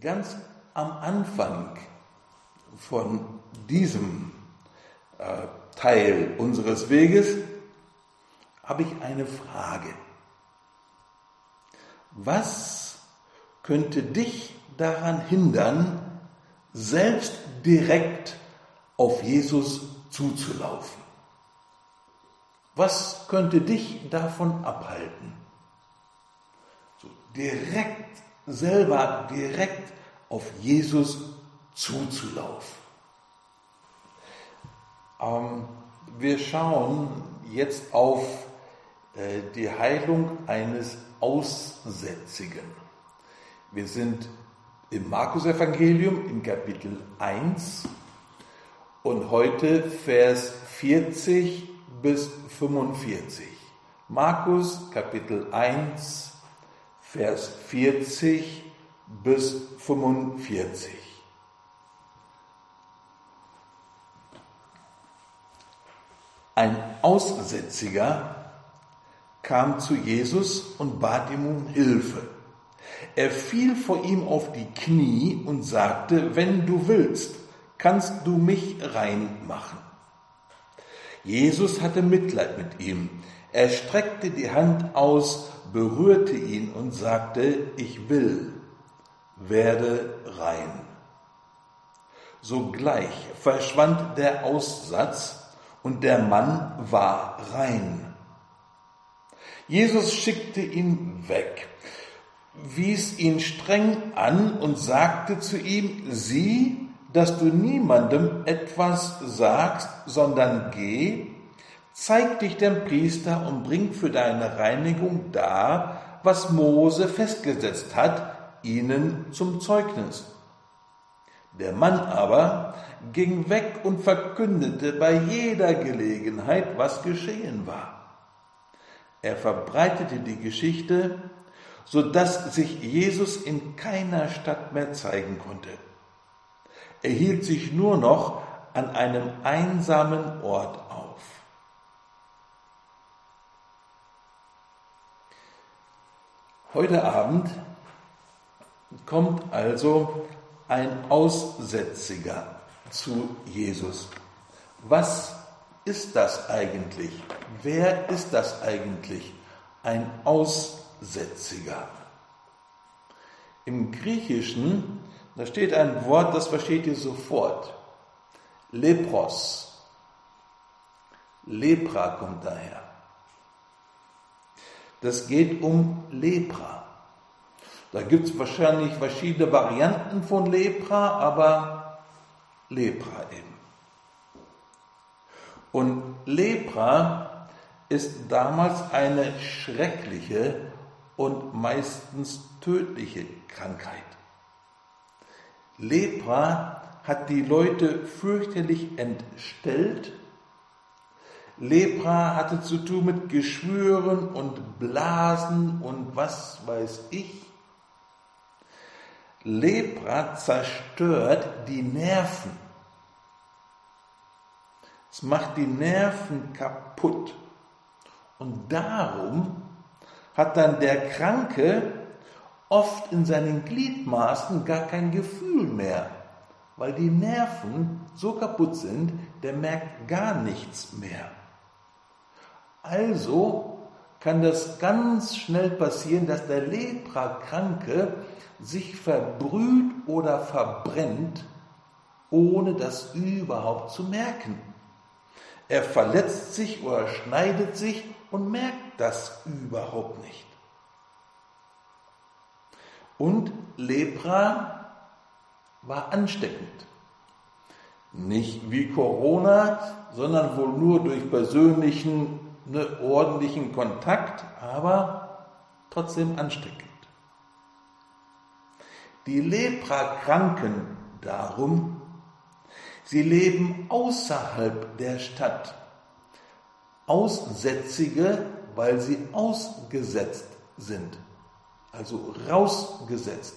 ganz am Anfang von diesem äh, Teil unseres Weges habe ich eine Frage. Was könnte dich daran hindern, selbst direkt auf Jesus zuzulaufen? Was könnte dich davon abhalten? So direkt, selber direkt auf Jesus zuzulaufen. Ähm, wir schauen jetzt auf äh, die Heilung eines Aussätzigen. Wir sind im Markus-Evangelium in Kapitel 1 und heute Vers 40 bis 45. Markus Kapitel 1, Vers 40 bis 45. Ein Aussätziger kam zu Jesus und bat ihm um Hilfe. Er fiel vor ihm auf die Knie und sagte, wenn du willst, kannst du mich rein machen. Jesus hatte Mitleid mit ihm. Er streckte die Hand aus, berührte ihn und sagte, ich will, werde rein. Sogleich verschwand der Aussatz und der Mann war rein. Jesus schickte ihn weg, wies ihn streng an und sagte zu ihm, sieh, dass du niemandem etwas sagst, sondern geh, zeig dich dem Priester und bring für deine Reinigung dar, was Mose festgesetzt hat, ihnen zum Zeugnis. Der Mann aber ging weg und verkündete bei jeder Gelegenheit, was geschehen war. Er verbreitete die Geschichte, so dass sich Jesus in keiner Stadt mehr zeigen konnte. Er hielt sich nur noch an einem einsamen Ort auf. Heute Abend kommt also ein Aussätziger zu Jesus. Was ist das eigentlich? Wer ist das eigentlich? Ein Aussätziger. Im Griechischen da steht ein Wort, das versteht ihr sofort. Lepros. Lepra kommt daher. Das geht um Lepra. Da gibt es wahrscheinlich verschiedene Varianten von Lepra, aber Lepra eben. Und Lepra ist damals eine schreckliche und meistens tödliche Krankheit. Lepra hat die Leute fürchterlich entstellt. Lepra hatte zu tun mit Geschwüren und Blasen und was weiß ich. Lepra zerstört die Nerven. Es macht die Nerven kaputt. Und darum hat dann der Kranke oft in seinen Gliedmaßen gar kein Gefühl mehr, weil die Nerven so kaputt sind, der merkt gar nichts mehr. Also kann das ganz schnell passieren, dass der Leprakranke sich verbrüht oder verbrennt, ohne das überhaupt zu merken. Er verletzt sich oder schneidet sich und merkt das überhaupt nicht. Und Lepra war ansteckend. Nicht wie Corona, sondern wohl nur durch persönlichen, ne, ordentlichen Kontakt, aber trotzdem ansteckend. Die Leprakranken darum, sie leben außerhalb der Stadt. Aussätzige, weil sie ausgesetzt sind also rausgesetzt.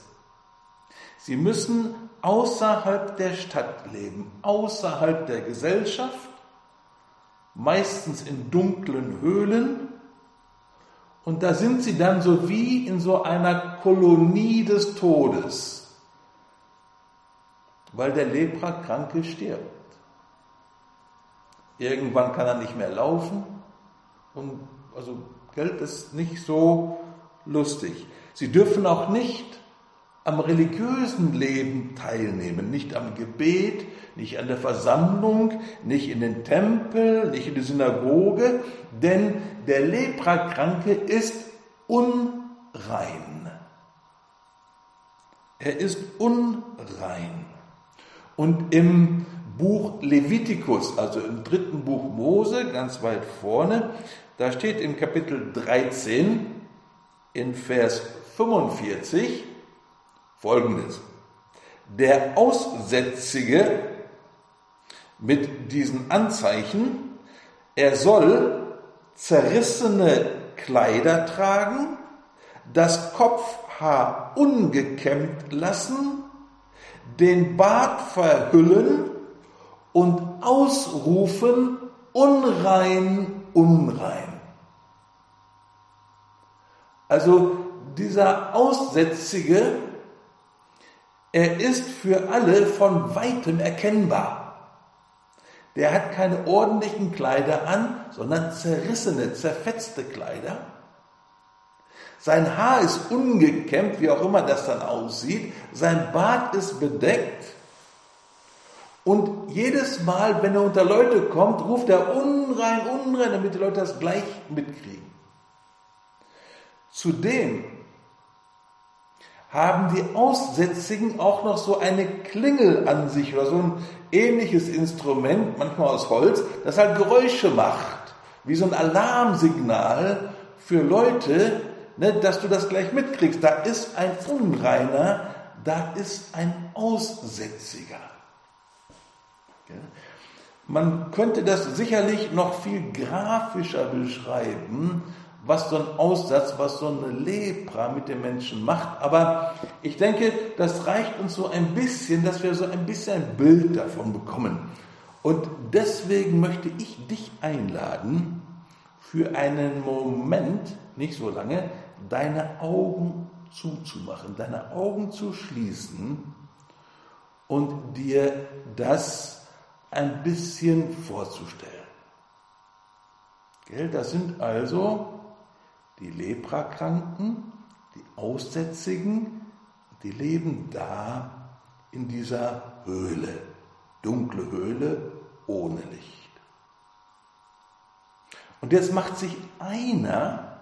Sie müssen außerhalb der Stadt leben, außerhalb der Gesellschaft, meistens in dunklen Höhlen. Und da sind sie dann so wie in so einer Kolonie des Todes. weil der Leprakranke stirbt. Irgendwann kann er nicht mehr laufen und also Geld ist nicht so lustig. Sie dürfen auch nicht am religiösen Leben teilnehmen, nicht am Gebet, nicht an der Versammlung, nicht in den Tempel, nicht in die Synagoge, denn der Leprakranke ist unrein. Er ist unrein. Und im Buch Levitikus, also im dritten Buch Mose, ganz weit vorne, da steht im Kapitel 13 in Vers 45 folgendes. Der Aussätzige mit diesen Anzeichen, er soll zerrissene Kleider tragen, das Kopfhaar ungekämmt lassen, den Bart verhüllen und ausrufen, unrein, unrein. Also dieser Aussätzige, er ist für alle von weitem erkennbar. Der hat keine ordentlichen Kleider an, sondern zerrissene, zerfetzte Kleider. Sein Haar ist ungekämmt, wie auch immer das dann aussieht. Sein Bart ist bedeckt. Und jedes Mal, wenn er unter Leute kommt, ruft er unrein, unrein, damit die Leute das gleich mitkriegen. Zudem haben die Aussätzigen auch noch so eine Klingel an sich oder so ein ähnliches Instrument, manchmal aus Holz, das halt Geräusche macht, wie so ein Alarmsignal für Leute, ne, dass du das gleich mitkriegst. Da ist ein Unreiner, da ist ein Aussätziger. Man könnte das sicherlich noch viel grafischer beschreiben, was so ein Aussatz, was so eine Lepra mit den Menschen macht. Aber ich denke, das reicht uns so ein bisschen, dass wir so ein bisschen ein Bild davon bekommen. Und deswegen möchte ich dich einladen, für einen Moment, nicht so lange, deine Augen zuzumachen, deine Augen zu schließen und dir das ein bisschen vorzustellen. Das sind also die Leprakranken, die Aussätzigen, die leben da in dieser Höhle, dunkle Höhle ohne Licht. Und jetzt macht sich einer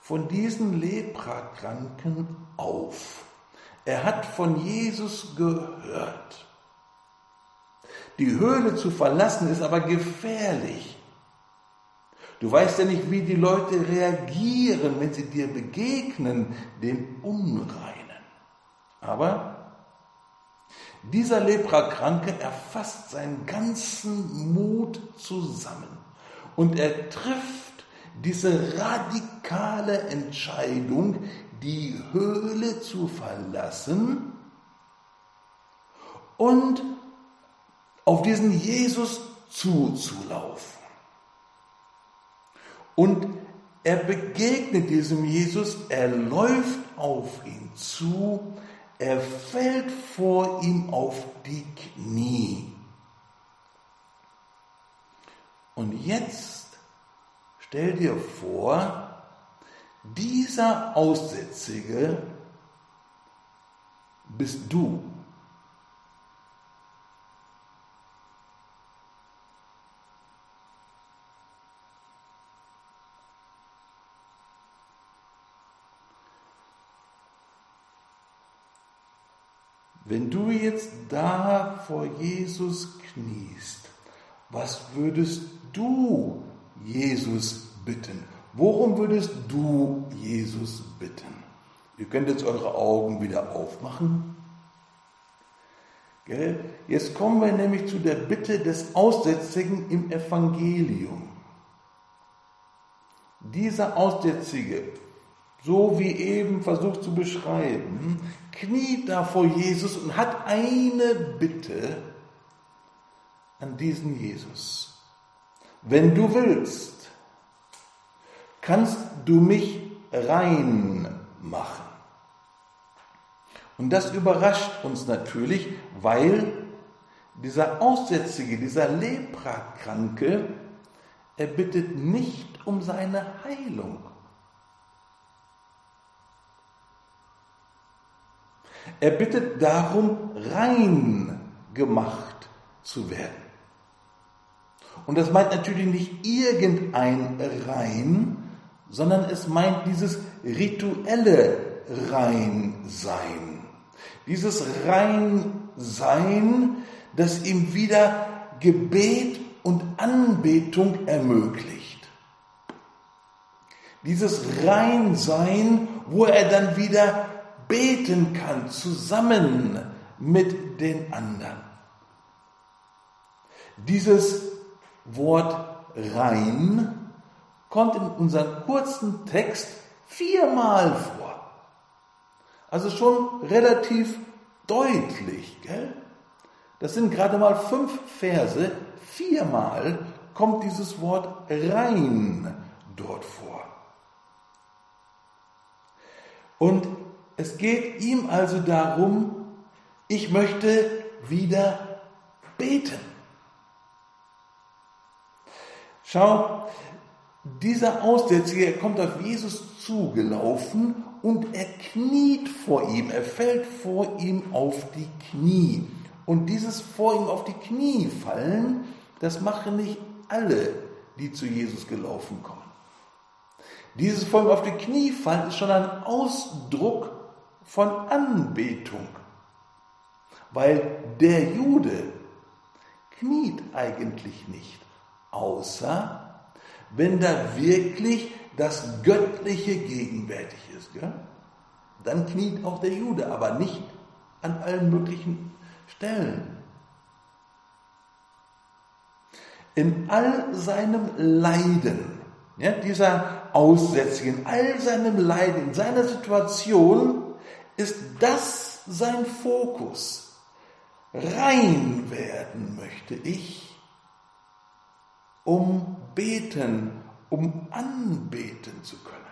von diesen Leprakranken auf. Er hat von Jesus gehört. Die Höhle zu verlassen ist aber gefährlich. Du weißt ja nicht, wie die Leute reagieren, wenn sie dir begegnen, den Unreinen. Aber dieser Leprakranke erfasst seinen ganzen Mut zusammen und er trifft diese radikale Entscheidung, die Höhle zu verlassen und auf diesen Jesus zuzulaufen. Und er begegnet diesem Jesus, er läuft auf ihn zu, er fällt vor ihm auf die Knie. Und jetzt stell dir vor, dieser Aussätzige bist du. Wenn du jetzt da vor Jesus kniest, was würdest du Jesus bitten? Worum würdest du Jesus bitten? Ihr könnt jetzt eure Augen wieder aufmachen. Jetzt kommen wir nämlich zu der Bitte des Aussätzigen im Evangelium. Dieser Aussätzige so wie eben versucht zu beschreiben, kniet da vor Jesus und hat eine Bitte an diesen Jesus. Wenn du willst, kannst du mich rein machen. Und das überrascht uns natürlich, weil dieser Aussätzige, dieser Leprakranke, er bittet nicht um seine Heilung. Er bittet darum, rein gemacht zu werden. Und das meint natürlich nicht irgendein Rein, sondern es meint dieses rituelle Reinsein. Dieses Reinsein, das ihm wieder Gebet und Anbetung ermöglicht. Dieses Reinsein, wo er dann wieder beten kann, zusammen mit den anderen. Dieses Wort rein kommt in unserem kurzen Text viermal vor. Also schon relativ deutlich. Gell? Das sind gerade mal fünf Verse. Viermal kommt dieses Wort rein dort vor. Und es geht ihm also darum, ich möchte wieder beten. Schau, dieser Aussätzige, kommt auf Jesus zugelaufen und er kniet vor ihm, er fällt vor ihm auf die Knie. Und dieses vor ihm auf die Knie fallen, das machen nicht alle, die zu Jesus gelaufen kommen. Dieses vor ihm auf die Knie fallen ist schon ein Ausdruck von Anbetung, weil der Jude kniet eigentlich nicht außer wenn da wirklich das Göttliche gegenwärtig ist. Gell? Dann kniet auch der Jude, aber nicht an allen möglichen Stellen. In all seinem Leiden, ja, dieser Aussätzige, in all seinem Leiden, in seiner Situation, ist das sein Fokus. Rein werden möchte ich um beten, um anbeten zu können.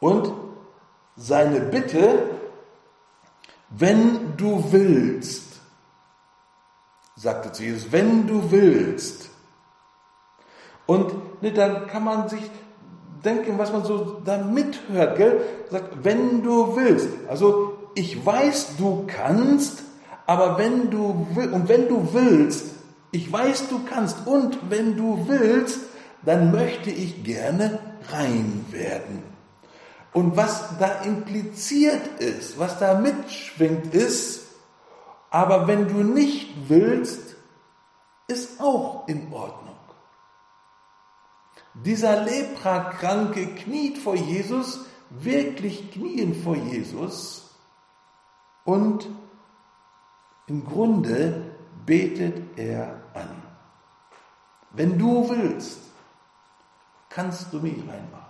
Und seine Bitte, wenn du willst, sagte Jesus, wenn du willst. Und ne, dann kann man sich denken, was man so da mithört, gell? Sagt, wenn du willst. Also ich weiß, du kannst, aber wenn du willst, und wenn du willst, ich weiß, du kannst und wenn du willst, dann möchte ich gerne rein werden. Und was da impliziert ist, was da mitschwingt ist, aber wenn du nicht willst, ist auch in Ordnung. Dieser Leprakranke kniet vor Jesus, wirklich knien vor Jesus und im Grunde betet er an. Wenn du willst, kannst du mich reinmachen.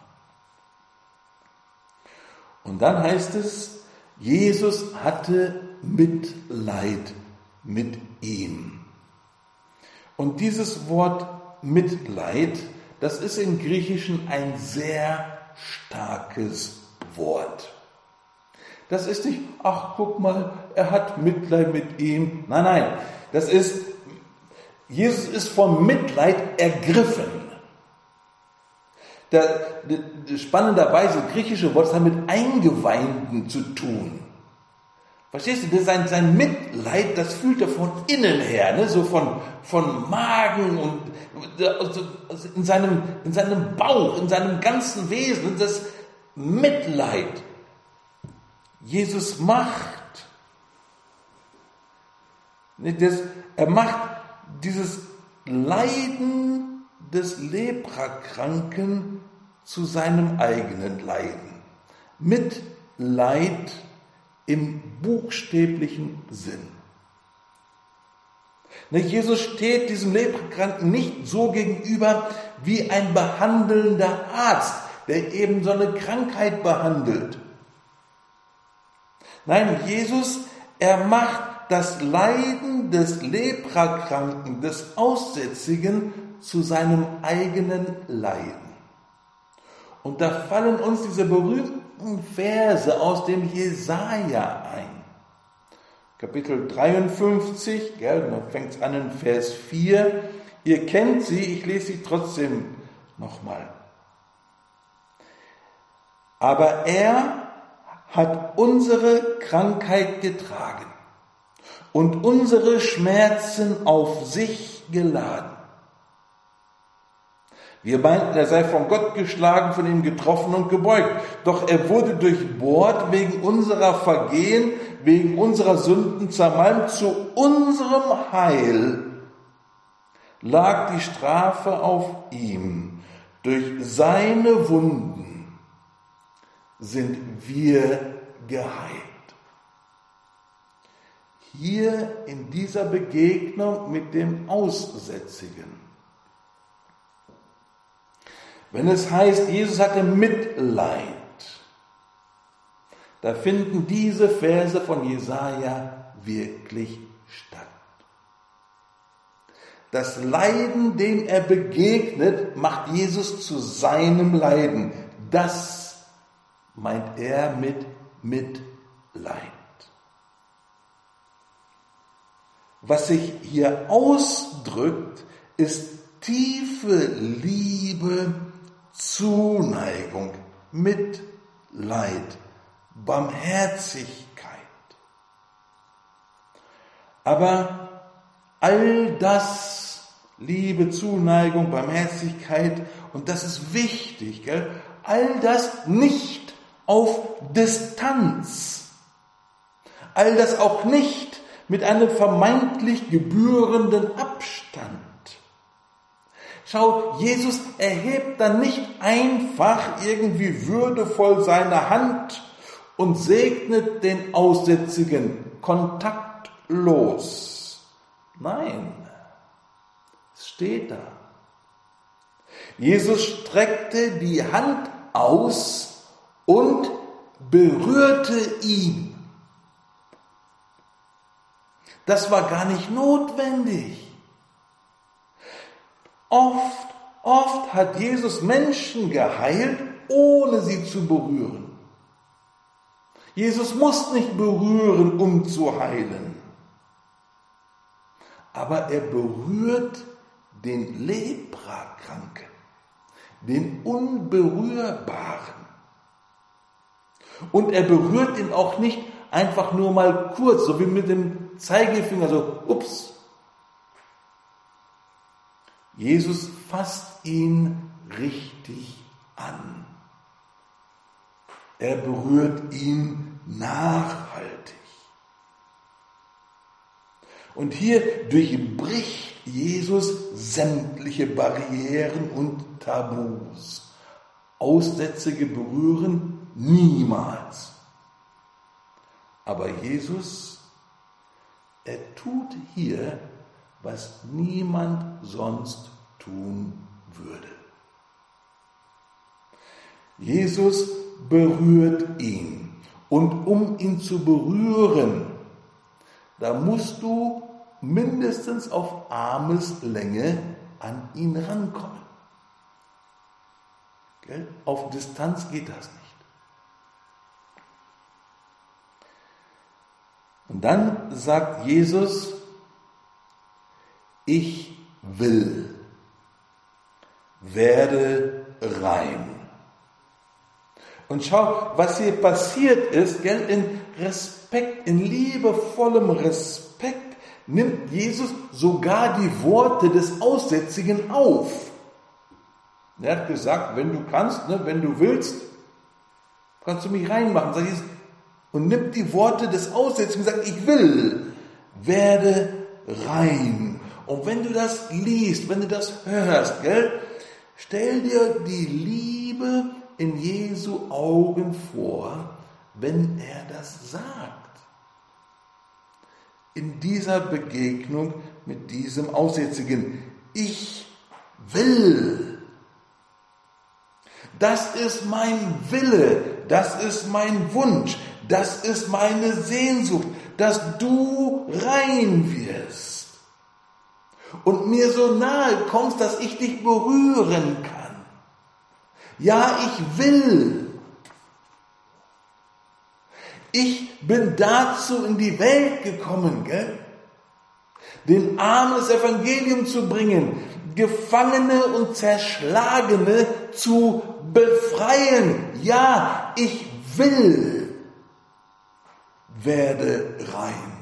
Und dann heißt es, Jesus hatte Mitleid mit ihm. Und dieses Wort Mitleid, das ist im Griechischen ein sehr starkes Wort. Das ist nicht, ach guck mal, er hat Mitleid mit ihm. Nein, nein, das ist, Jesus ist vom Mitleid ergriffen. Der, der, spannenderweise, griechische Wort hat mit Eingeweinten zu tun. Verstehst du, sein, sein Mitleid, das fühlt er von innen her, ne? so von, von Magen und also in, seinem, in seinem Bauch, in seinem ganzen Wesen. Das Mitleid. Jesus macht das, er macht dieses Leiden des Leprakranken zu seinem eigenen Leiden. Mit Leid im buchstäblichen Sinn. Jesus steht diesem Leprakranken nicht so gegenüber wie ein behandelnder Arzt, der eben so eine Krankheit behandelt. Nein, Jesus, er macht das Leiden des Leprakranken, des Aussätzigen zu seinem eigenen Leiden. Und da fallen uns diese berühmten Verse aus dem Jesaja ein. Kapitel 53, gell, da fängt es an in Vers 4. Ihr kennt sie, ich lese sie trotzdem nochmal. Aber er hat unsere Krankheit getragen und unsere Schmerzen auf sich geladen. Wir meinten, er sei von Gott geschlagen, von ihm getroffen und gebeugt. Doch er wurde durchbohrt wegen unserer Vergehen, wegen unserer Sünden zermalmt. Zu unserem Heil lag die Strafe auf ihm. Durch seine Wunden sind wir geheilt. Hier in dieser Begegnung mit dem Aussätzigen wenn es heißt, Jesus hatte Mitleid, da finden diese Verse von Jesaja wirklich statt. Das Leiden, dem er begegnet, macht Jesus zu seinem Leiden. Das meint er mit Mitleid. Was sich hier ausdrückt, ist tiefe Liebe Zuneigung, Mitleid, Barmherzigkeit. Aber all das, Liebe, Zuneigung, Barmherzigkeit, und das ist wichtig, gell? all das nicht auf Distanz, all das auch nicht mit einem vermeintlich gebührenden Abstand. Schau, Jesus erhebt dann nicht einfach irgendwie würdevoll seine Hand und segnet den Aussätzigen kontaktlos. Nein, es steht da. Jesus streckte die Hand aus und berührte ihn. Das war gar nicht notwendig. Oft, oft hat Jesus Menschen geheilt, ohne sie zu berühren. Jesus muss nicht berühren, um zu heilen. Aber er berührt den Leprakranken, den Unberührbaren. Und er berührt ihn auch nicht einfach nur mal kurz, so wie mit dem Zeigefinger, so, ups, Jesus fasst ihn richtig an. Er berührt ihn nachhaltig. Und hier durchbricht Jesus sämtliche Barrieren und Tabus. Aussätzige berühren niemals. Aber Jesus, er tut hier was niemand sonst tun würde. Jesus berührt ihn. Und um ihn zu berühren, da musst du mindestens auf Armeslänge an ihn rankommen. Gell? Auf Distanz geht das nicht. Und dann sagt Jesus, ich will, werde rein. Und schau, was hier passiert ist, gell, in Respekt, in liebevollem Respekt nimmt Jesus sogar die Worte des Aussätzigen auf. Er hat gesagt, wenn du kannst, ne, wenn du willst, kannst du mich reinmachen. Sag ich, und nimmt die Worte des Aussätzigen und sagt, ich will, werde rein. Und wenn du das liest, wenn du das hörst, gell, stell dir die Liebe in Jesu Augen vor, wenn er das sagt. In dieser Begegnung mit diesem Aussätzigen. Ich will. Das ist mein Wille, das ist mein Wunsch, das ist meine Sehnsucht, dass du rein wirst und mir so nahe kommst, dass ich dich berühren kann. Ja, ich will. Ich bin dazu in die Welt gekommen, gell? den Armen das Evangelium zu bringen, Gefangene und Zerschlagene zu befreien. Ja, ich will, werde rein.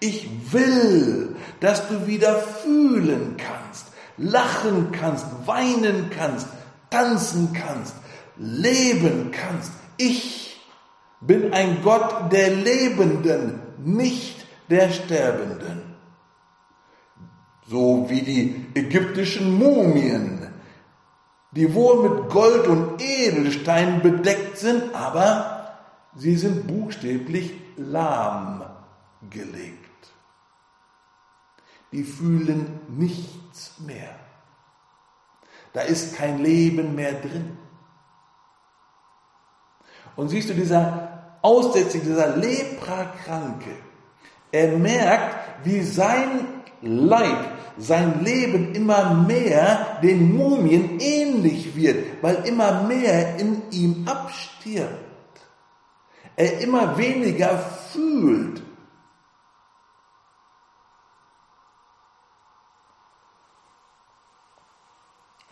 Ich will, dass du wieder fühlen kannst, lachen kannst, weinen kannst, tanzen kannst, leben kannst. Ich bin ein Gott der Lebenden, nicht der Sterbenden. So wie die ägyptischen Mumien, die wohl mit Gold und Edelstein bedeckt sind, aber sie sind buchstäblich lahmgelegt. Die fühlen nichts mehr. Da ist kein Leben mehr drin. Und siehst du, dieser Aussätzige, dieser Leprakranke, er merkt, wie sein Leib, sein Leben immer mehr den Mumien ähnlich wird, weil immer mehr in ihm abstirbt. Er immer weniger fühlt.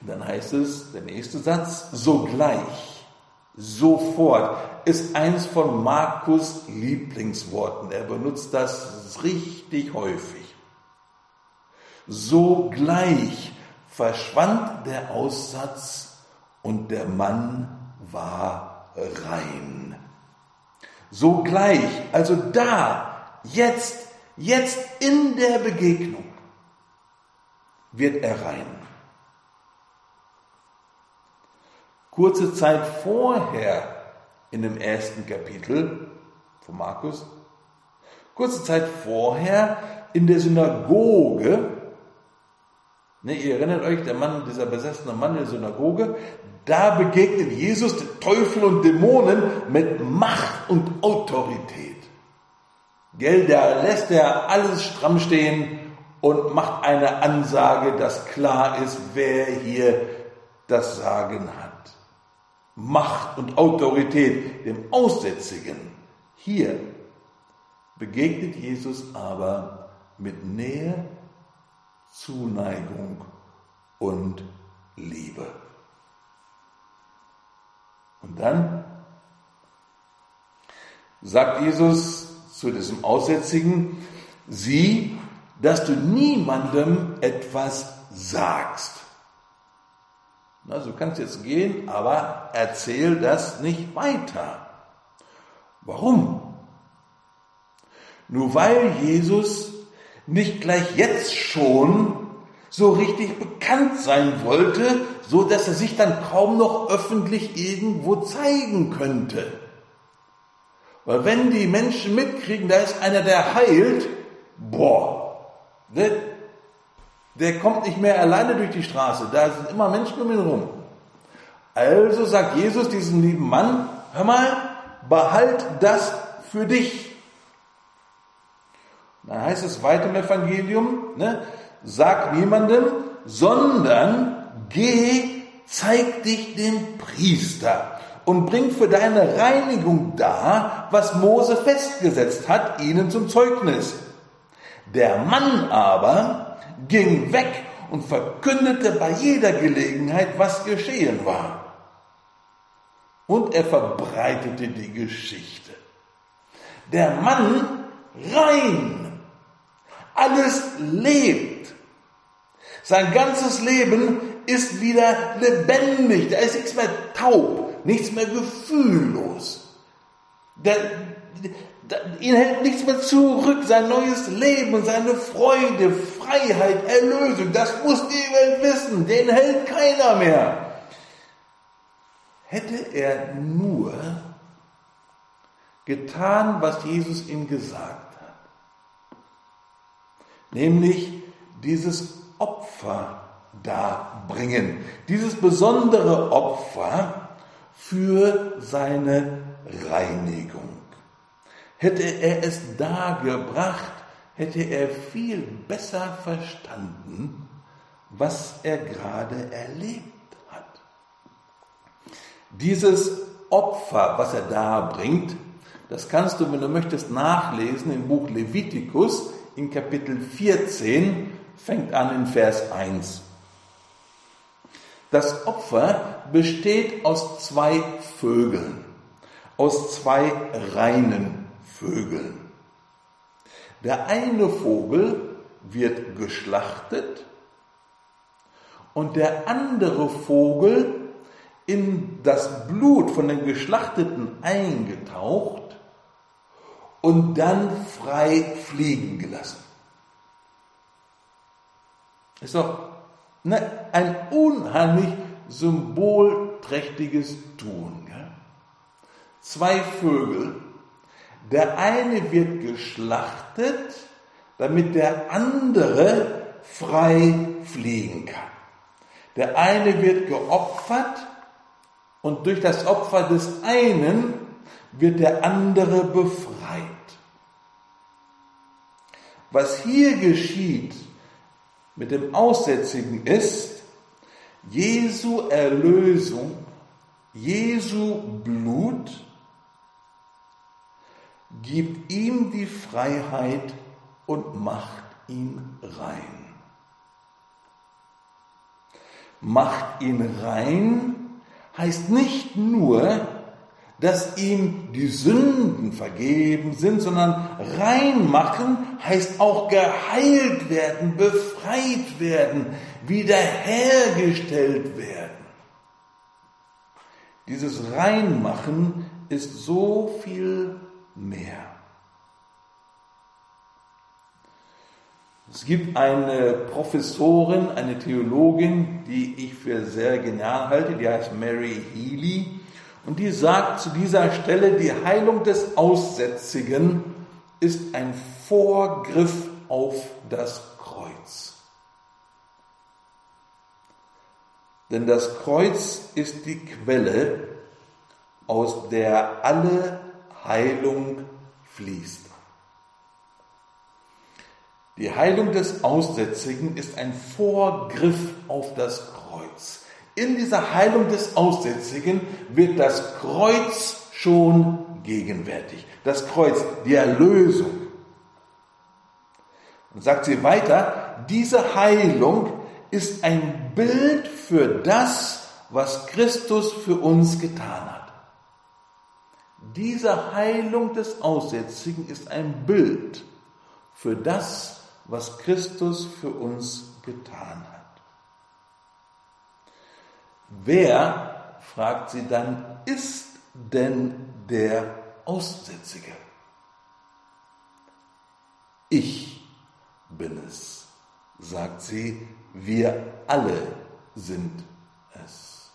Dann heißt es, der nächste Satz, sogleich, sofort, ist eins von Markus Lieblingsworten. Er benutzt das richtig häufig. Sogleich verschwand der Aussatz und der Mann war rein. Sogleich, also da, jetzt, jetzt in der Begegnung wird er rein. Kurze Zeit vorher in dem ersten Kapitel von Markus, kurze Zeit vorher in der Synagoge Ne, ihr erinnert euch, der Mann, dieser besessene Mann in der Synagoge, da begegnet Jesus den Teufel und Dämonen mit Macht und Autorität. Gell, da lässt er alles stramm stehen und macht eine Ansage, dass klar ist, wer hier das Sagen hat. Macht und Autorität dem Aussätzigen. Hier begegnet Jesus aber mit Nähe Zuneigung und Liebe. Und dann sagt Jesus zu diesem Aussätzigen, sieh, dass du niemandem etwas sagst. Also du kannst jetzt gehen, aber erzähl das nicht weiter. Warum? Nur weil Jesus nicht gleich jetzt schon so richtig bekannt sein wollte, so dass er sich dann kaum noch öffentlich irgendwo zeigen könnte. Weil wenn die Menschen mitkriegen, da ist einer, der heilt, boah, der, der kommt nicht mehr alleine durch die Straße, da sind immer Menschen um ihn herum. Also sagt Jesus diesem lieben Mann, hör mal, behalt das für dich. Da heißt es weiter im Evangelium, ne, sag niemandem, sondern geh, zeig dich dem Priester und bring für deine Reinigung dar, was Mose festgesetzt hat, ihnen zum Zeugnis. Der Mann aber ging weg und verkündete bei jeder Gelegenheit, was geschehen war. Und er verbreitete die Geschichte. Der Mann rein alles lebt. Sein ganzes Leben ist wieder lebendig. Da ist nichts mehr taub, nichts mehr gefühllos. Da, ihn hält nichts mehr zurück. Sein neues Leben seine Freude, Freiheit, Erlösung, das muss die Welt wissen. Den hält keiner mehr. Hätte er nur getan, was Jesus ihm gesagt nämlich dieses Opfer darbringen, dieses besondere Opfer für seine Reinigung. Hätte er es dargebracht, hätte er viel besser verstanden, was er gerade erlebt hat. Dieses Opfer, was er da bringt, das kannst du, wenn du möchtest, nachlesen im Buch Levitikus in Kapitel 14, fängt an in Vers 1. Das Opfer besteht aus zwei Vögeln, aus zwei reinen Vögeln. Der eine Vogel wird geschlachtet und der andere Vogel in das Blut von den Geschlachteten eingetaucht und dann frei fliegen gelassen. Ist doch ne, ein unheimlich symbolträchtiges Tun. Gell? Zwei Vögel, der eine wird geschlachtet, damit der andere frei fliegen kann. Der eine wird geopfert und durch das Opfer des einen wird der andere befreit. Was hier geschieht mit dem Aussätzigen ist, Jesu Erlösung, Jesu Blut gibt ihm die Freiheit und macht ihn rein. Macht ihn rein heißt nicht nur, dass ihm die Sünden vergeben sind, sondern reinmachen heißt auch geheilt werden, befreit werden, wiederhergestellt werden. Dieses Reinmachen ist so viel mehr. Es gibt eine Professorin, eine Theologin, die ich für sehr genial halte, die heißt Mary Healy. Und die sagt zu dieser Stelle, die Heilung des Aussätzigen ist ein Vorgriff auf das Kreuz. Denn das Kreuz ist die Quelle, aus der alle Heilung fließt. Die Heilung des Aussätzigen ist ein Vorgriff auf das Kreuz. In dieser Heilung des Aussätzigen wird das Kreuz schon gegenwärtig. Das Kreuz, die Erlösung. Und sagt sie weiter, diese Heilung ist ein Bild für das, was Christus für uns getan hat. Diese Heilung des Aussätzigen ist ein Bild für das, was Christus für uns getan hat. Wer, fragt sie dann, ist denn der Aussätzige? Ich bin es, sagt sie, wir alle sind es.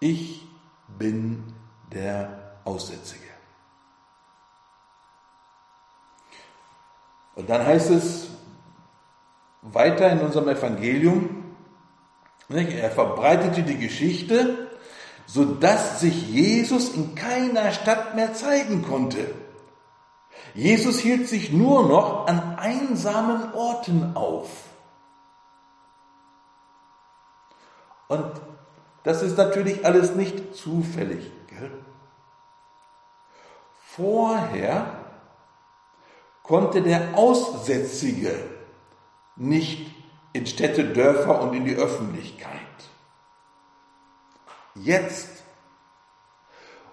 Ich bin der Aussätzige. Und dann heißt es weiter in unserem Evangelium, er verbreitete die Geschichte, sodass sich Jesus in keiner Stadt mehr zeigen konnte. Jesus hielt sich nur noch an einsamen Orten auf. Und das ist natürlich alles nicht zufällig. Gell? Vorher konnte der Aussätzige nicht in Städte, Dörfer und in die Öffentlichkeit. Jetzt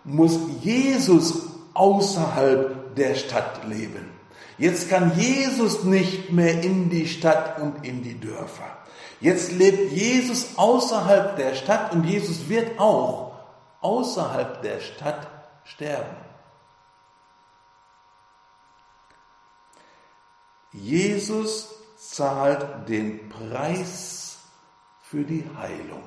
muss Jesus außerhalb der Stadt leben. Jetzt kann Jesus nicht mehr in die Stadt und in die Dörfer. Jetzt lebt Jesus außerhalb der Stadt und Jesus wird auch außerhalb der Stadt sterben. Jesus zahlt den Preis für die Heilung.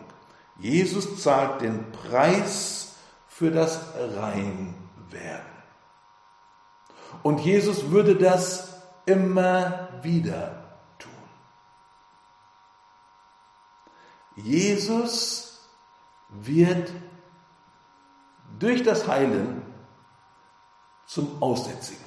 Jesus zahlt den Preis für das Reinwerden. Und Jesus würde das immer wieder tun. Jesus wird durch das Heilen zum Aussätzigen.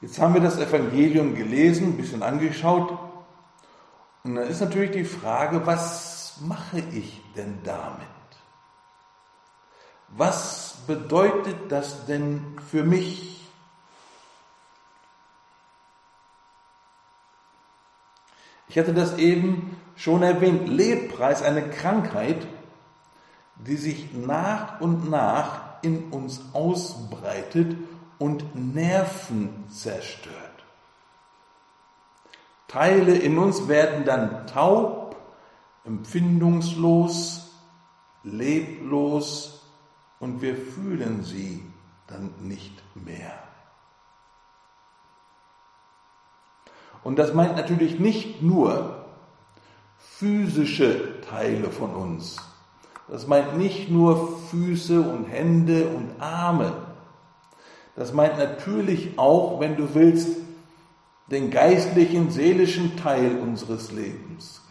Jetzt haben wir das Evangelium gelesen, ein bisschen angeschaut. Und dann ist natürlich die Frage, was mache ich denn damit? Was bedeutet das denn für mich? Ich hatte das eben schon erwähnt. Lepra ist eine Krankheit, die sich nach und nach in uns ausbreitet und Nerven zerstört. Teile in uns werden dann taub, empfindungslos, leblos und wir fühlen sie dann nicht mehr. Und das meint natürlich nicht nur physische Teile von uns. Das meint nicht nur Füße und Hände und Arme. Das meint natürlich auch, wenn du willst, den geistlichen, seelischen Teil unseres Lebens.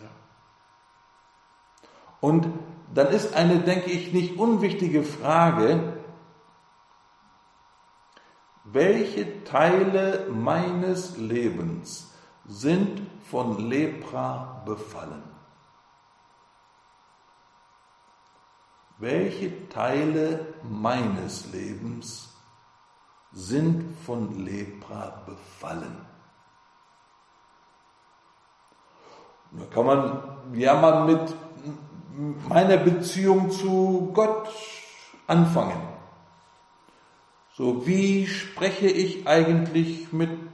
Und dann ist eine, denke ich, nicht unwichtige Frage, welche Teile meines Lebens sind von Lepra befallen? Welche Teile meines Lebens sind von Lepra befallen? Da kann man ja mal mit meiner Beziehung zu Gott anfangen. So, wie spreche ich eigentlich mit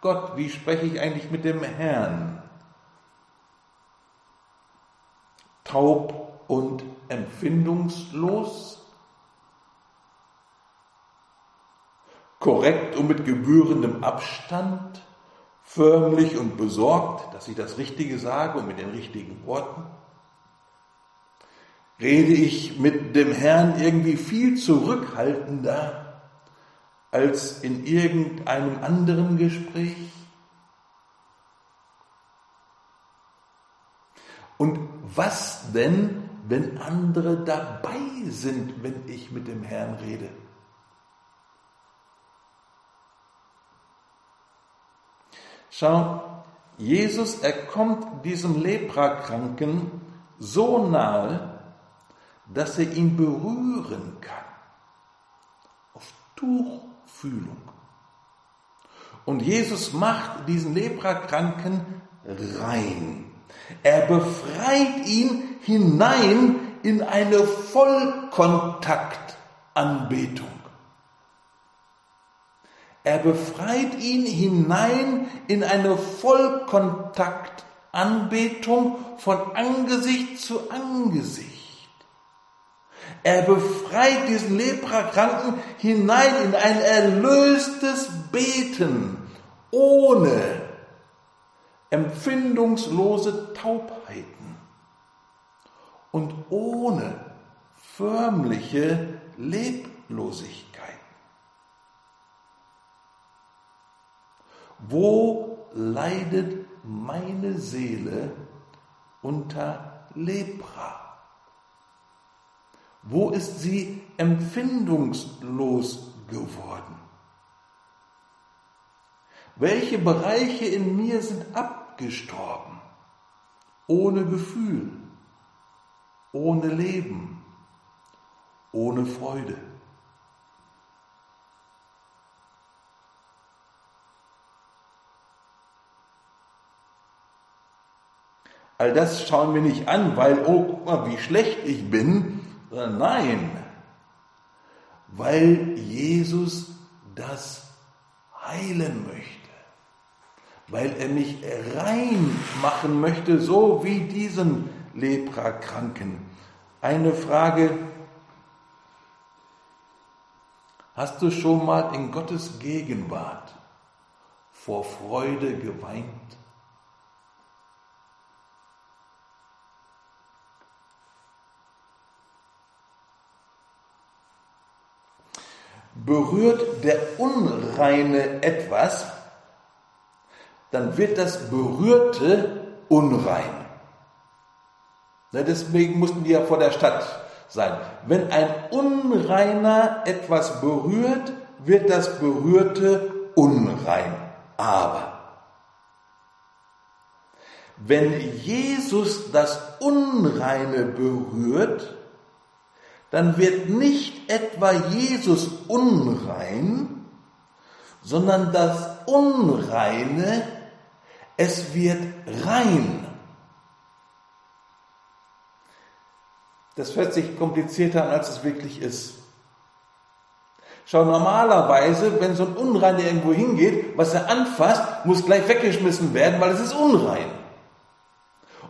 Gott? Wie spreche ich eigentlich mit dem Herrn? Taub und empfindungslos? Korrekt und mit gebührendem Abstand? Förmlich und besorgt, dass ich das Richtige sage und mit den richtigen Worten? Rede ich mit dem Herrn irgendwie viel zurückhaltender als in irgendeinem anderen Gespräch? Und was denn, wenn andere dabei sind, wenn ich mit dem Herrn rede? Schau, Jesus, er kommt diesem Leprakranken so nahe, dass er ihn berühren kann. Auf Tuchfühlung. Und Jesus macht diesen Leprakranken rein. Er befreit ihn hinein in eine Vollkontaktanbetung. Er befreit ihn hinein in eine Vollkontaktanbetung von Angesicht zu Angesicht. Er befreit diesen Leprakranken hinein in ein erlöstes Beten ohne empfindungslose Taubheiten und ohne förmliche Leblosigkeit. Wo leidet meine Seele unter Lepra? Wo ist sie empfindungslos geworden? Welche Bereiche in mir sind abgestorben? Ohne Gefühl, ohne Leben, ohne Freude. All das schauen wir nicht an, weil, oh, guck mal, wie schlecht ich bin. Nein, weil Jesus das heilen möchte. Weil er mich rein machen möchte, so wie diesen Leprakranken. Eine Frage, hast du schon mal in Gottes Gegenwart vor Freude geweint? Berührt der Unreine etwas, dann wird das Berührte unrein. deswegen mussten die ja vor der Stadt sein. Wenn ein Unreiner etwas berührt, wird das Berührte unrein. Aber wenn Jesus das Unreine berührt, dann wird nicht etwa Jesus unrein, sondern das Unreine, es wird rein. Das hört sich komplizierter an, als es wirklich ist. Schau, normalerweise, wenn so ein Unreiner irgendwo hingeht, was er anfasst, muss gleich weggeschmissen werden, weil es ist unrein.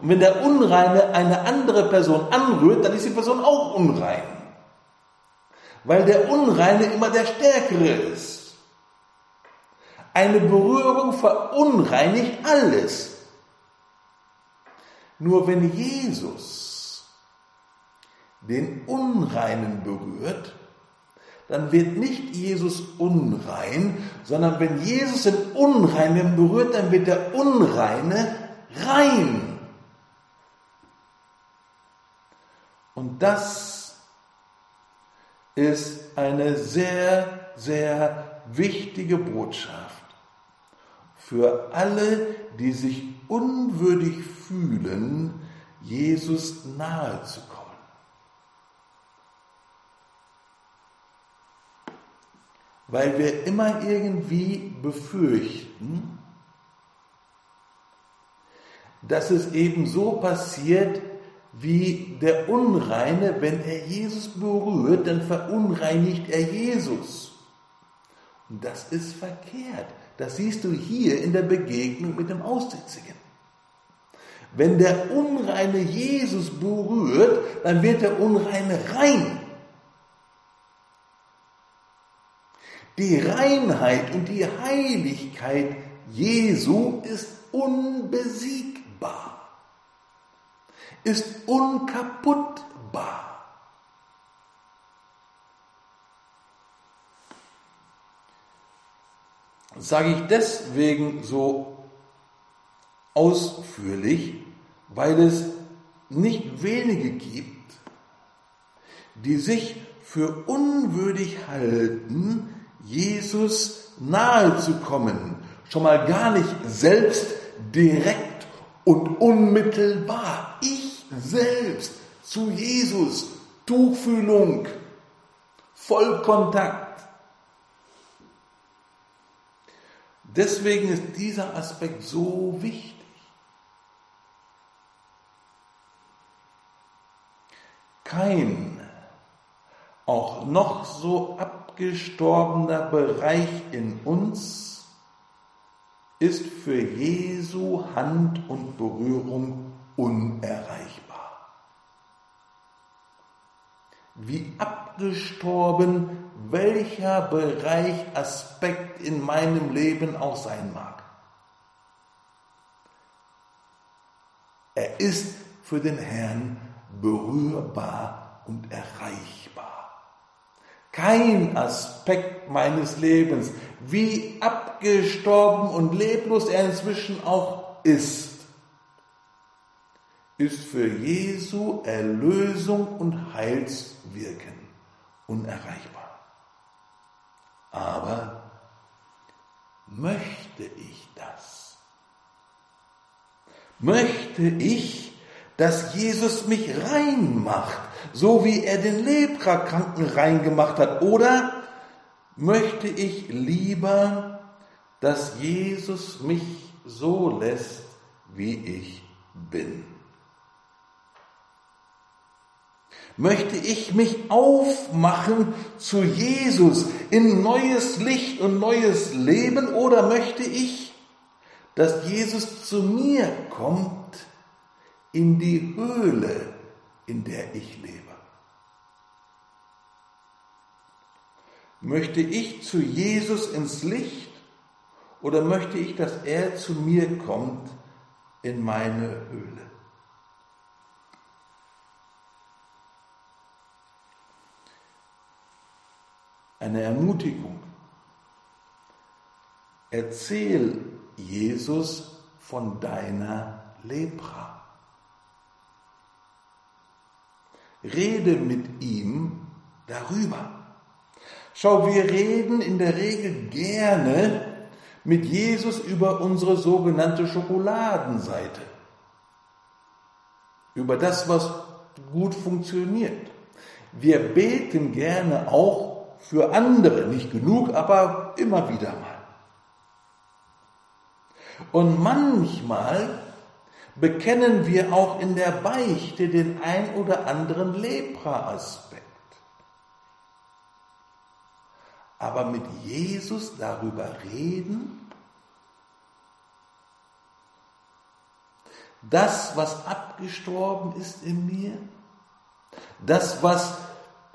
Und wenn der Unreine eine andere Person anrührt, dann ist die Person auch unrein. Weil der Unreine immer der Stärkere ist. Eine Berührung verunreinigt alles. Nur wenn Jesus den Unreinen berührt, dann wird nicht Jesus unrein, sondern wenn Jesus den Unreinen berührt, dann wird der Unreine rein. Und das ist eine sehr, sehr wichtige Botschaft für alle, die sich unwürdig fühlen, Jesus nahe zu kommen. Weil wir immer irgendwie befürchten, dass es eben so passiert, wie der Unreine, wenn er Jesus berührt, dann verunreinigt er Jesus. Und das ist verkehrt. Das siehst du hier in der Begegnung mit dem Aussätzigen. Wenn der Unreine Jesus berührt, dann wird der Unreine rein. Die Reinheit und die Heiligkeit Jesu ist unbesiegbar ist unkaputtbar. Sage ich deswegen so ausführlich, weil es nicht wenige gibt, die sich für unwürdig halten, Jesus nahe zu kommen, schon mal gar nicht selbst direkt und unmittelbar. Ich selbst zu Jesus, Tuchfühlung, Vollkontakt. Deswegen ist dieser Aspekt so wichtig. Kein auch noch so abgestorbener Bereich in uns ist für Jesu Hand und Berührung unerreichbar. Wie abgestorben welcher Bereich, Aspekt in meinem Leben auch sein mag. Er ist für den Herrn berührbar und erreichbar. Kein Aspekt meines Lebens, wie abgestorben und leblos er inzwischen auch ist, ist für Jesu Erlösung und Heilswirken unerreichbar. Aber möchte ich das? Möchte ich, dass Jesus mich rein macht, so wie er den Leprakranken rein gemacht hat? Oder möchte ich lieber, dass Jesus mich so lässt, wie ich bin? Möchte ich mich aufmachen zu Jesus in neues Licht und neues Leben oder möchte ich, dass Jesus zu mir kommt in die Höhle, in der ich lebe? Möchte ich zu Jesus ins Licht oder möchte ich, dass er zu mir kommt in meine Höhle? Eine Ermutigung. Erzähl Jesus von deiner Lepra. Rede mit ihm darüber. Schau, wir reden in der Regel gerne mit Jesus über unsere sogenannte Schokoladenseite. Über das, was gut funktioniert. Wir beten gerne auch für andere, nicht genug, aber immer wieder mal. Und manchmal bekennen wir auch in der Beichte den ein oder anderen Lepra-Aspekt. Aber mit Jesus darüber reden, das, was abgestorben ist in mir, das, was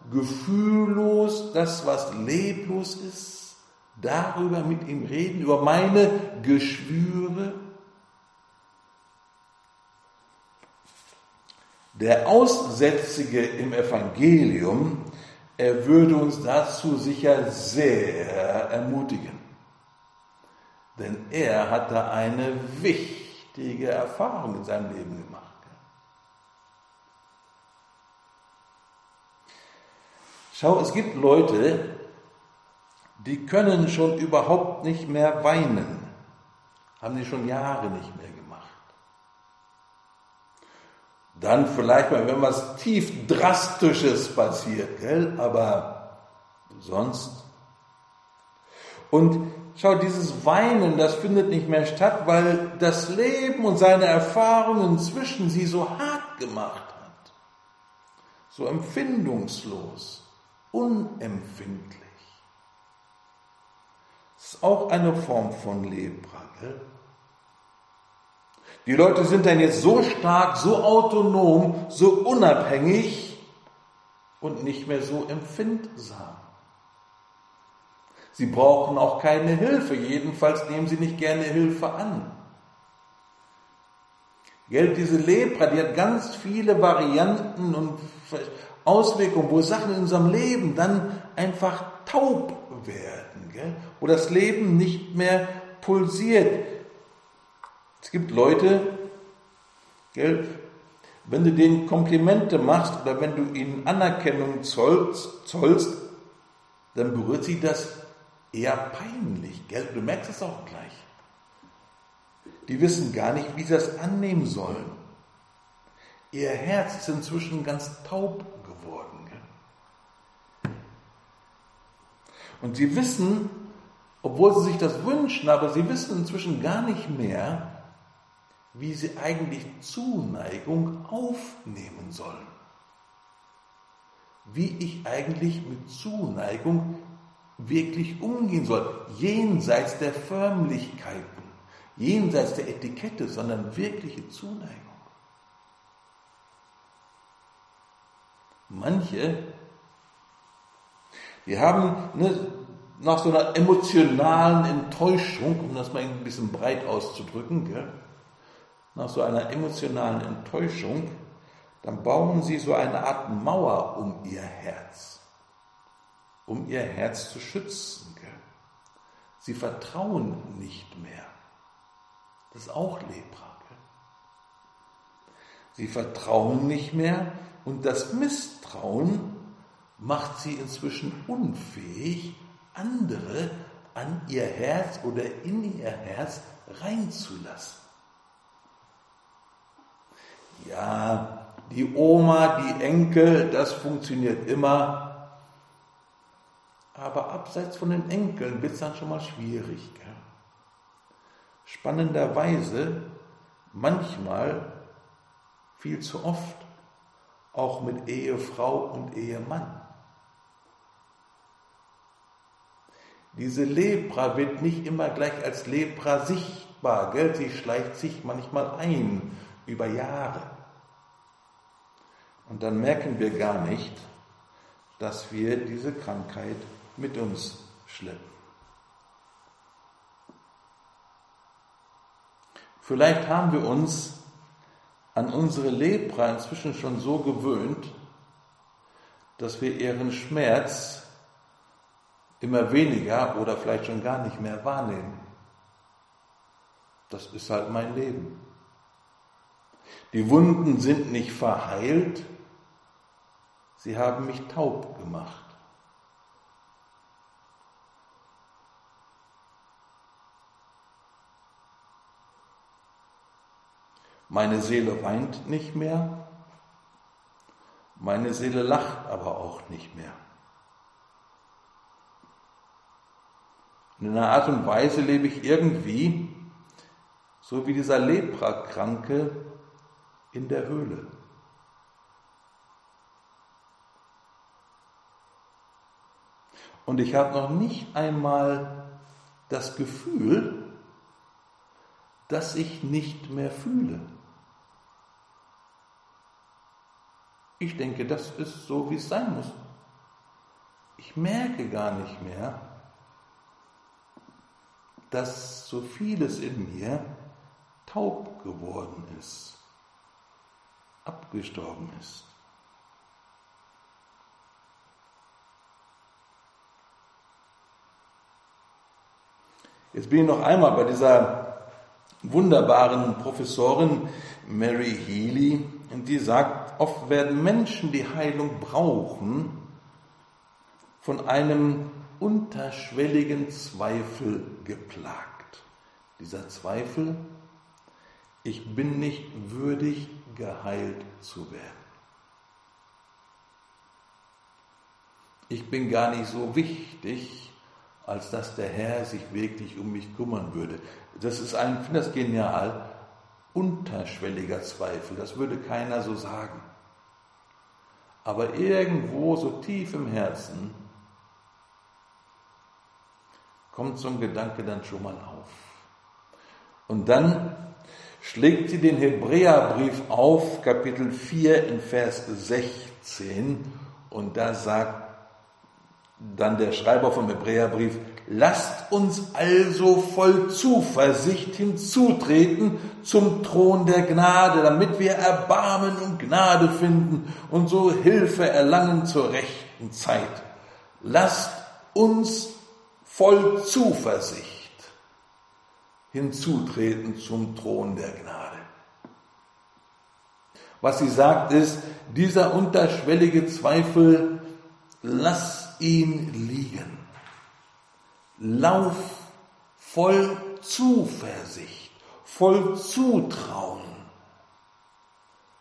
gefühllos, das, was leblos ist, darüber mit ihm reden, über meine Geschwüre. Der Aussätzige im Evangelium, er würde uns dazu sicher sehr ermutigen. Denn er hatte eine wichtige Erfahrung in seinem Leben gemacht. Schau, es gibt Leute, die können schon überhaupt nicht mehr weinen. Haben die schon Jahre nicht mehr gemacht. Dann vielleicht mal, wenn was tief Drastisches passiert, gell? aber sonst. Und schau, dieses Weinen, das findet nicht mehr statt, weil das Leben und seine Erfahrungen zwischen sie so hart gemacht hat. So empfindungslos unempfindlich. Das ist auch eine Form von Lepra. Gell? Die Leute sind dann jetzt so stark, so autonom, so unabhängig und nicht mehr so empfindsam. Sie brauchen auch keine Hilfe, jedenfalls nehmen sie nicht gerne Hilfe an. Gell, diese Lepra, die hat ganz viele Varianten und Auswirkungen, wo Sachen in unserem Leben dann einfach taub werden, gell? wo das Leben nicht mehr pulsiert. Es gibt Leute, gell, wenn du denen Komplimente machst oder wenn du ihnen Anerkennung zollst, zollst dann berührt sie das eher peinlich. Gell? Du merkst es auch gleich. Die wissen gar nicht, wie sie das annehmen sollen. Ihr Herz ist inzwischen ganz taub Und sie wissen, obwohl sie sich das wünschen, aber sie wissen inzwischen gar nicht mehr, wie sie eigentlich Zuneigung aufnehmen sollen. Wie ich eigentlich mit Zuneigung wirklich umgehen soll, jenseits der Förmlichkeiten, jenseits der Etikette, sondern wirkliche Zuneigung. Manche wir haben ne, nach so einer emotionalen Enttäuschung, um das mal ein bisschen breit auszudrücken, gell, nach so einer emotionalen Enttäuschung, dann bauen sie so eine Art Mauer um ihr Herz, um ihr Herz zu schützen. Gell. Sie vertrauen nicht mehr. Das ist auch Lepra. Gell. Sie vertrauen nicht mehr und das Misstrauen macht sie inzwischen unfähig, andere an ihr Herz oder in ihr Herz reinzulassen. Ja, die Oma, die Enkel, das funktioniert immer. Aber abseits von den Enkeln wird es dann schon mal schwierig. Gell? Spannenderweise, manchmal, viel zu oft, auch mit Ehefrau und Ehemann. Diese Lepra wird nicht immer gleich als Lepra sichtbar, gell? sie schleicht sich manchmal ein über Jahre. Und dann merken wir gar nicht, dass wir diese Krankheit mit uns schleppen. Vielleicht haben wir uns an unsere Lepra inzwischen schon so gewöhnt, dass wir ihren Schmerz immer weniger oder vielleicht schon gar nicht mehr wahrnehmen. Das ist halt mein Leben. Die Wunden sind nicht verheilt, sie haben mich taub gemacht. Meine Seele weint nicht mehr, meine Seele lacht aber auch nicht mehr. In einer Art und Weise lebe ich irgendwie so wie dieser Leprakranke in der Höhle. Und ich habe noch nicht einmal das Gefühl, dass ich nicht mehr fühle. Ich denke, das ist so, wie es sein muss. Ich merke gar nicht mehr, dass so vieles in mir taub geworden ist, abgestorben ist. Jetzt bin ich noch einmal bei dieser wunderbaren Professorin Mary Healy, die sagt, oft werden Menschen, die Heilung brauchen, von einem unterschwelligen Zweifel geplagt. Dieser Zweifel, ich bin nicht würdig, geheilt zu werden. Ich bin gar nicht so wichtig, als dass der Herr sich wirklich um mich kümmern würde. Das ist ein, ich finde das genial, unterschwelliger Zweifel. Das würde keiner so sagen. Aber irgendwo so tief im Herzen kommt so ein Gedanke dann schon mal auf. Und dann schlägt sie den Hebräerbrief auf, Kapitel 4 in Vers 16, und da sagt dann der Schreiber vom Hebräerbrief, lasst uns also voll Zuversicht hinzutreten zum Thron der Gnade, damit wir Erbarmen und Gnade finden und so Hilfe erlangen zur rechten Zeit. Lasst uns voll Zuversicht hinzutreten zum Thron der Gnade. Was sie sagt ist, dieser unterschwellige Zweifel, lass ihn liegen. Lauf voll Zuversicht, voll Zutrauen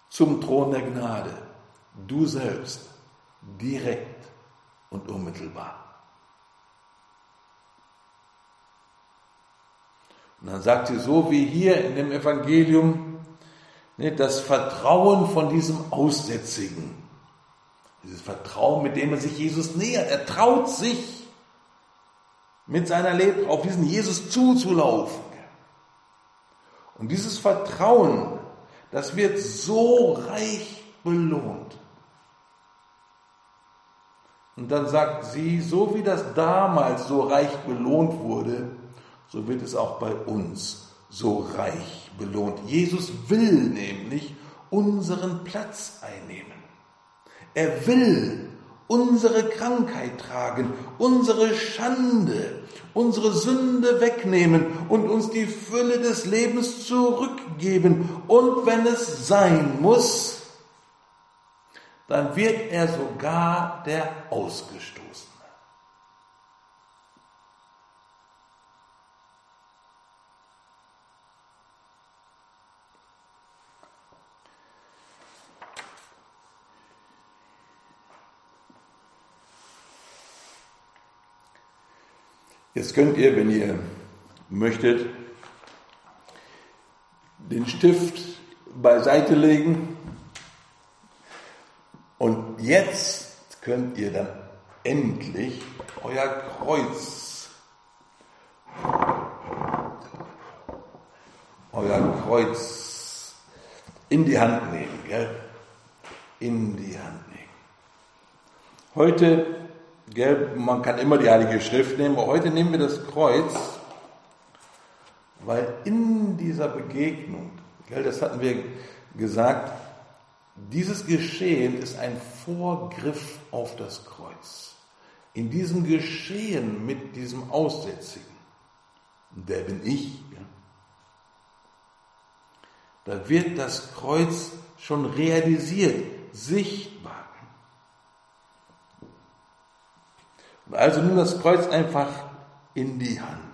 zum Thron der Gnade. Du selbst, direkt und unmittelbar. Und dann sagt sie so wie hier in dem Evangelium, ne, das Vertrauen von diesem Aussätzigen, dieses Vertrauen, mit dem er sich Jesus nähert, er traut sich mit seiner Leben auf diesen Jesus zuzulaufen. Und dieses Vertrauen, das wird so reich belohnt. Und dann sagt sie, so wie das damals so reich belohnt wurde, so wird es auch bei uns so reich belohnt. Jesus will nämlich unseren Platz einnehmen. Er will unsere Krankheit tragen, unsere Schande, unsere Sünde wegnehmen und uns die Fülle des Lebens zurückgeben. Und wenn es sein muss, dann wird er sogar der Ausgestoßene. Jetzt könnt ihr, wenn ihr möchtet, den Stift beiseite legen und jetzt könnt ihr dann endlich euer Kreuz, euer Kreuz in die Hand nehmen, gell? In die Hand nehmen. Heute Gell, man kann immer die Heilige Schrift nehmen, aber heute nehmen wir das Kreuz, weil in dieser Begegnung, gell, das hatten wir gesagt, dieses Geschehen ist ein Vorgriff auf das Kreuz. In diesem Geschehen mit diesem Aussätzigen, der bin ich, ja, da wird das Kreuz schon realisiert, sichtbar. Also nimm das Kreuz einfach in die Hand.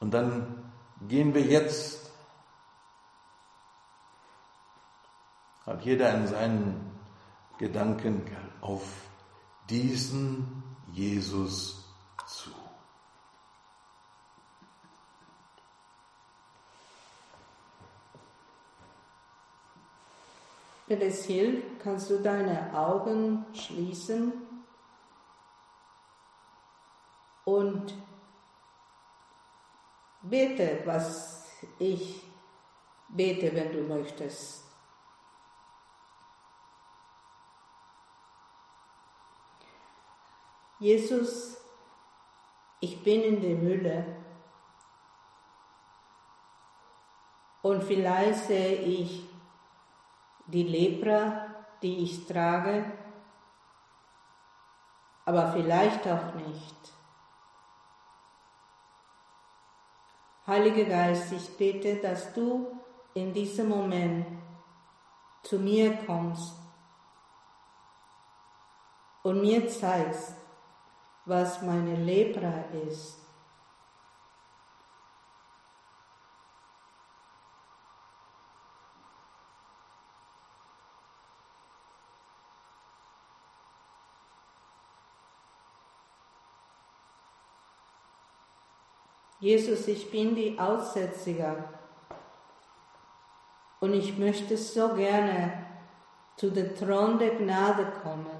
Und dann gehen wir jetzt, hat jeder in seinen Gedanken auf diesen Jesus zu. Wenn es hilft, kannst du deine Augen schließen und bete, was ich bete, wenn du möchtest. Jesus, ich bin in der Mülle und vielleicht sehe ich die Lepra, die ich trage, aber vielleicht auch nicht. Heiliger Geist, ich bete, dass du in diesem Moment zu mir kommst und mir zeigst, was meine Lepra ist. Jesus, ich bin die Aussätzige und ich möchte so gerne zu dem Thron der Gnade kommen.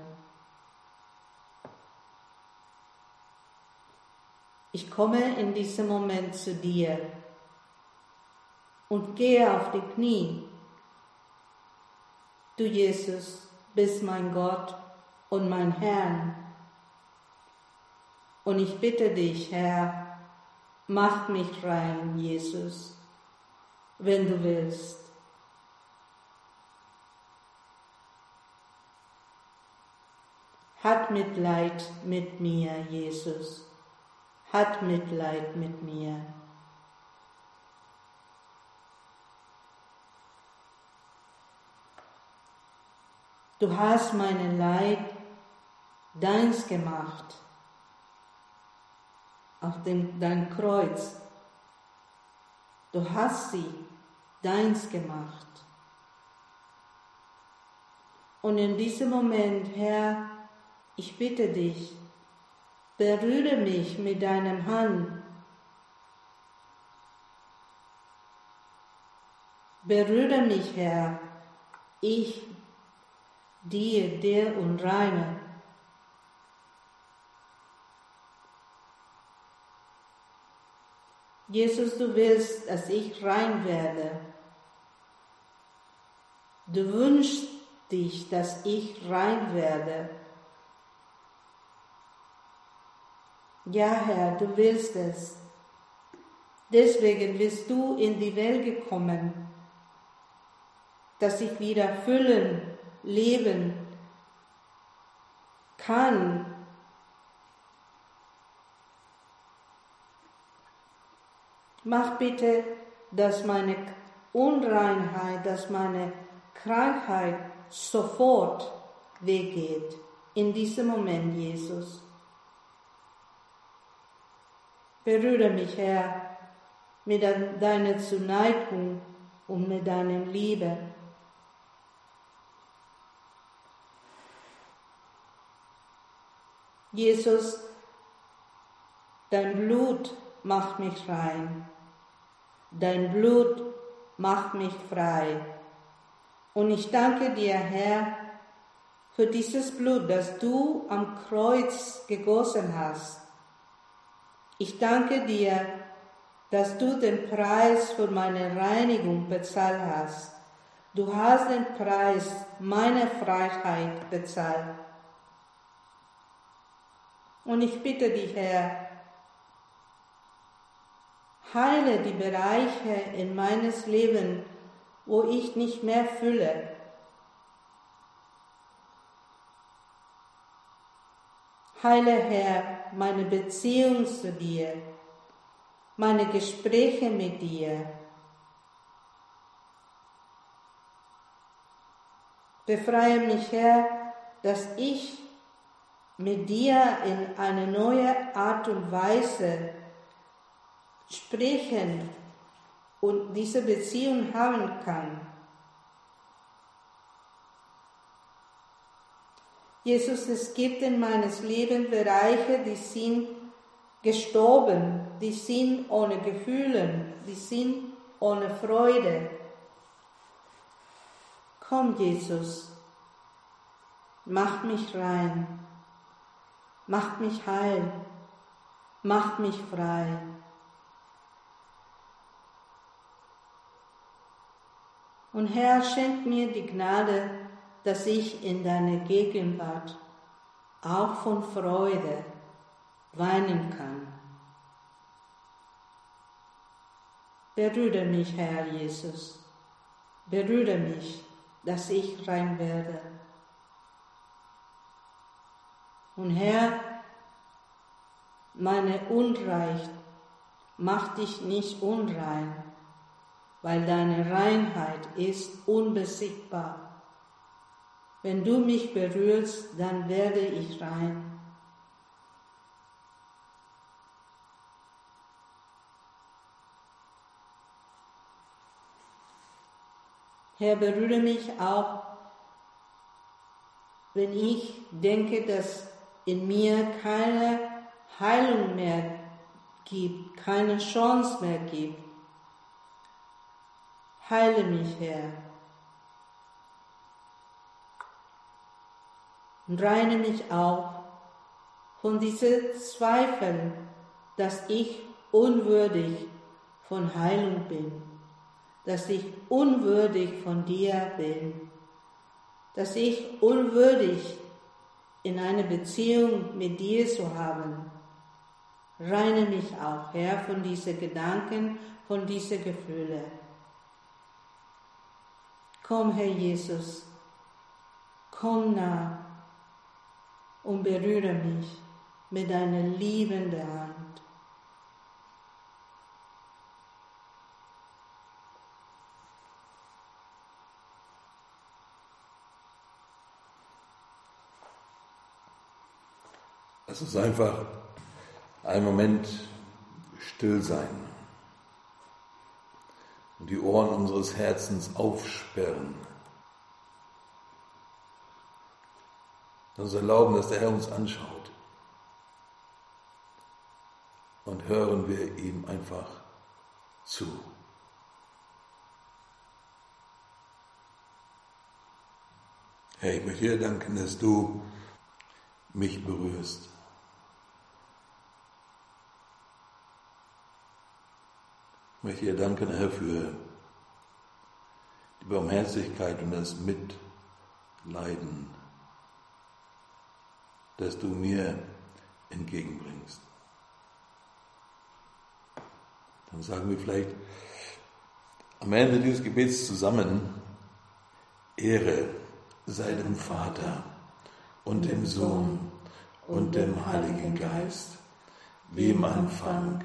Ich komme in diesem Moment zu dir und gehe auf die Knie. Du Jesus bist mein Gott und mein Herr. Und ich bitte dich, Herr, Mach mich rein, Jesus, wenn du willst. Hat Mitleid mit mir, Jesus. Hat Mitleid mit mir. Du hast meine Leid deins gemacht auf dem, dein Kreuz. Du hast sie deins gemacht. Und in diesem Moment, Herr, ich bitte dich, berühre mich mit deinem Hand. Berühre mich, Herr, ich, dir, der und Jesus, du willst, dass ich rein werde. Du wünschst dich, dass ich rein werde. Ja, Herr, du willst es. Deswegen bist du in die Welt gekommen, dass ich wieder füllen, leben kann Mach bitte, dass meine Unreinheit, dass meine Krankheit sofort weggeht. In diesem Moment, Jesus. Berühre mich, Herr, mit deiner Zuneigung und mit deiner Liebe. Jesus, dein Blut macht mich rein. Dein Blut macht mich frei. Und ich danke dir, Herr, für dieses Blut, das du am Kreuz gegossen hast. Ich danke dir, dass du den Preis für meine Reinigung bezahlt hast. Du hast den Preis meiner Freiheit bezahlt. Und ich bitte dich, Herr, Heile die Bereiche in meines Leben, wo ich nicht mehr fühle. Heile Herr meine Beziehung zu dir, meine Gespräche mit dir. Befreie mich, Herr, dass ich mit dir in eine neue Art und Weise sprechen und diese Beziehung haben kann. Jesus, es gibt in meines Lebens Bereiche, die sind gestorben, die sind ohne Gefühle, die sind ohne Freude. Komm, Jesus, mach mich rein, mach mich heil, mach mich frei. Und Herr, schenk mir die Gnade, dass ich in deiner Gegenwart auch von Freude weinen kann. Berühre mich, Herr Jesus, berühre mich, dass ich rein werde. Und Herr, meine Unreich macht dich nicht unrein, weil deine Reinheit ist unbesiegbar. Wenn du mich berührst, dann werde ich rein. Herr, berühre mich auch, wenn ich denke, dass in mir keine Heilung mehr gibt, keine Chance mehr gibt. Heile mich, Herr. Und reine mich auch von diesen Zweifeln, dass ich unwürdig von Heilung bin dass ich unwürdig von dir bin, dass ich unwürdig in eine Beziehung mit dir zu haben. Reine mich auch, Herr, von diesen Gedanken, von diesen Gefühlen. Komm, Herr Jesus, komm nah und berühre mich mit deiner liebenden Hand. Es ist einfach ein Moment still sein die Ohren unseres Herzens aufsperren. Uns erlauben, dass der Herr uns anschaut. Und hören wir ihm einfach zu. Herr, ich möchte dir danken, dass du mich berührst. Ich möchte dir danken, Herr, für die Barmherzigkeit und das Mitleiden, das du mir entgegenbringst. Dann sagen wir vielleicht am Ende dieses Gebets zusammen, Ehre sei dem Vater und dem Sohn und dem Heiligen Geist, wie im Anfang,